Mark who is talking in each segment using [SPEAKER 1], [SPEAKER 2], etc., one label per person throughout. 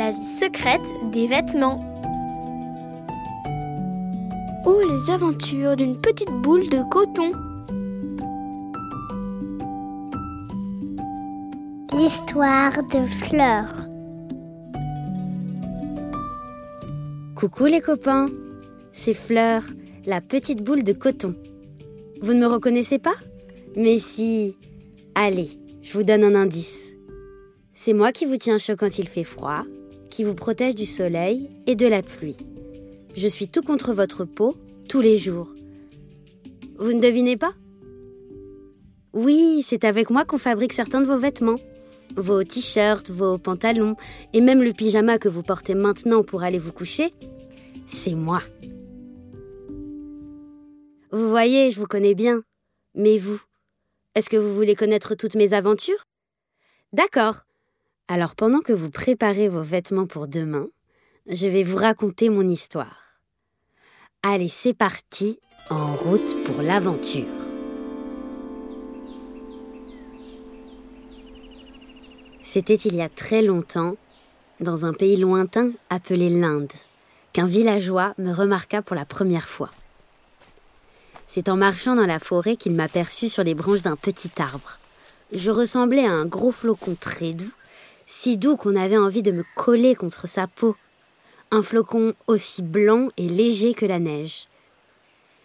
[SPEAKER 1] la vie secrète des vêtements. Ou les aventures d'une petite boule de coton.
[SPEAKER 2] L'histoire de Fleur.
[SPEAKER 3] Coucou les copains, c'est Fleur, la petite boule de coton. Vous ne me reconnaissez pas? Mais si... Allez, je vous donne un indice. C'est moi qui vous tiens chaud quand il fait froid, qui vous protège du soleil et de la pluie. Je suis tout contre votre peau tous les jours. Vous ne devinez pas? Oui, c'est avec moi qu'on fabrique certains de vos vêtements. Vos t-shirts, vos pantalons et même le pyjama que vous portez maintenant pour aller vous coucher, c'est moi. Vous voyez, je vous connais bien. Mais vous, est-ce que vous voulez connaître toutes mes aventures? D'accord. Alors pendant que vous préparez vos vêtements pour demain, je vais vous raconter mon histoire. Allez, c'est parti, en route pour l'aventure. C'était il y a très longtemps, dans un pays lointain appelé l'Inde, qu'un villageois me remarqua pour la première fois. C'est en marchant dans la forêt qu'il m'aperçut sur les branches d'un petit arbre. Je ressemblais à un gros flocon très doux, si doux qu'on avait envie de me coller contre sa peau. Un flocon aussi blanc et léger que la neige.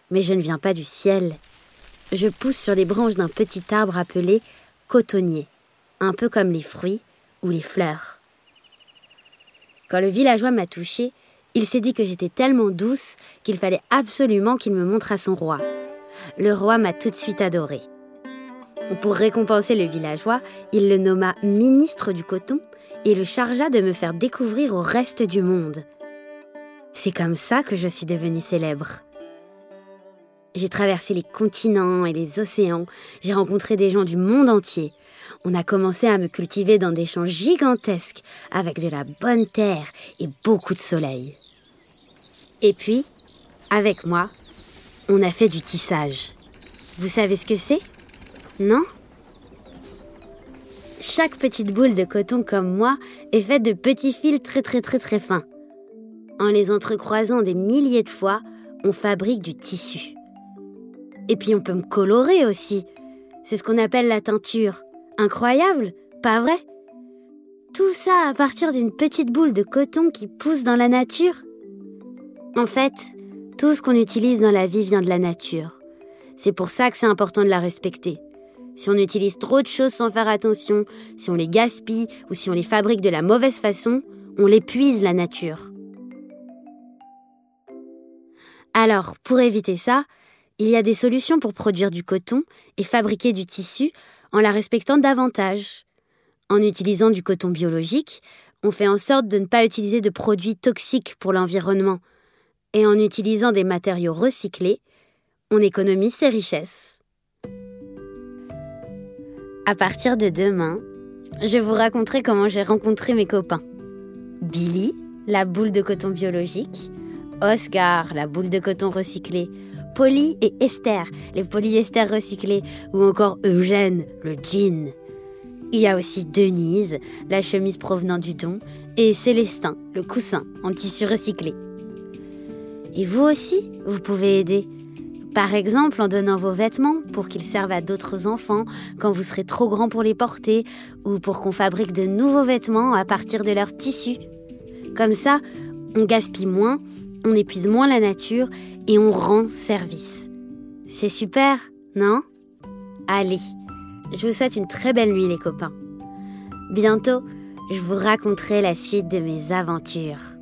[SPEAKER 3] Mais je ne viens pas du ciel. Je pousse sur les branches d'un petit arbre appelé cotonnier, un peu comme les fruits ou les fleurs. Quand le villageois m'a touchée, il s'est dit que j'étais tellement douce qu'il fallait absolument qu'il me montre à son roi. Le roi m'a tout de suite adorée. Pour récompenser le villageois, il le nomma ministre du coton et le chargea de me faire découvrir au reste du monde. C'est comme ça que je suis devenue célèbre. J'ai traversé les continents et les océans, j'ai rencontré des gens du monde entier. On a commencé à me cultiver dans des champs gigantesques, avec de la bonne terre et beaucoup de soleil. Et puis, avec moi, on a fait du tissage. Vous savez ce que c'est? Non Chaque petite boule de coton comme moi est faite de petits fils très très très très fins. En les entrecroisant des milliers de fois, on fabrique du tissu. Et puis on peut me colorer aussi. C'est ce qu'on appelle la teinture. Incroyable, pas vrai? Tout ça à partir d'une petite boule de coton qui pousse dans la nature en fait, tout ce qu'on utilise dans la vie vient de la nature. C'est pour ça que c'est important de la respecter. Si on utilise trop de choses sans faire attention, si on les gaspille ou si on les fabrique de la mauvaise façon, on l'épuise la nature. Alors, pour éviter ça, il y a des solutions pour produire du coton et fabriquer du tissu en la respectant davantage. En utilisant du coton biologique, on fait en sorte de ne pas utiliser de produits toxiques pour l'environnement, et en utilisant des matériaux recyclés, on économise ses richesses. À partir de demain, je vous raconterai comment j'ai rencontré mes copains. Billy, la boule de coton biologique, Oscar, la boule de coton recyclée, Polly et Esther, les polyesters recyclés, ou encore Eugène, le jean. Il y a aussi Denise, la chemise provenant du don, et Célestin, le coussin en tissu recyclé. Et vous aussi, vous pouvez aider. Par exemple en donnant vos vêtements pour qu'ils servent à d'autres enfants quand vous serez trop grand pour les porter ou pour qu'on fabrique de nouveaux vêtements à partir de leurs tissus. Comme ça, on gaspille moins, on épuise moins la nature et on rend service. C'est super, non? Allez, je vous souhaite une très belle nuit les copains. Bientôt, je vous raconterai la suite de mes aventures.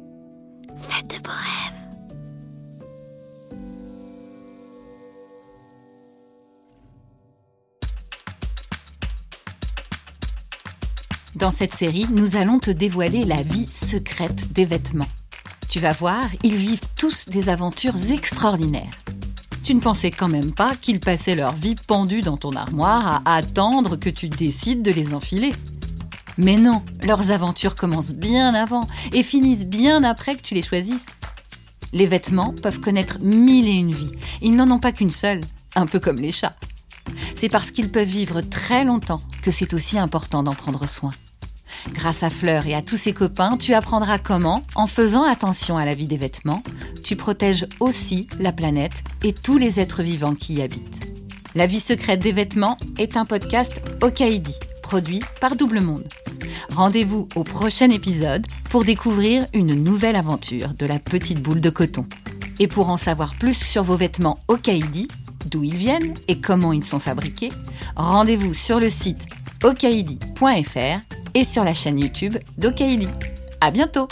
[SPEAKER 4] Dans cette série, nous allons te dévoiler la vie secrète des vêtements. Tu vas voir, ils vivent tous des aventures extraordinaires. Tu ne pensais quand même pas qu'ils passaient leur vie pendus dans ton armoire à attendre que tu décides de les enfiler. Mais non, leurs aventures commencent bien avant et finissent bien après que tu les choisisses. Les vêtements peuvent connaître mille et une vies. Ils n'en ont pas qu'une seule, un peu comme les chats. C'est parce qu'ils peuvent vivre très longtemps que c'est aussi important d'en prendre soin. Grâce à Fleur et à tous ses copains, tu apprendras comment, en faisant attention à la vie des vêtements, tu protèges aussi la planète et tous les êtres vivants qui y habitent. La vie secrète des vêtements est un podcast Okaidi, produit par Double Monde. Rendez-vous au prochain épisode pour découvrir une nouvelle aventure de la petite boule de coton. Et pour en savoir plus sur vos vêtements Okaidi, d'où ils viennent et comment ils sont fabriqués, rendez-vous sur le site okaidi.fr et sur la chaîne YouTube d'Okaidi. À bientôt!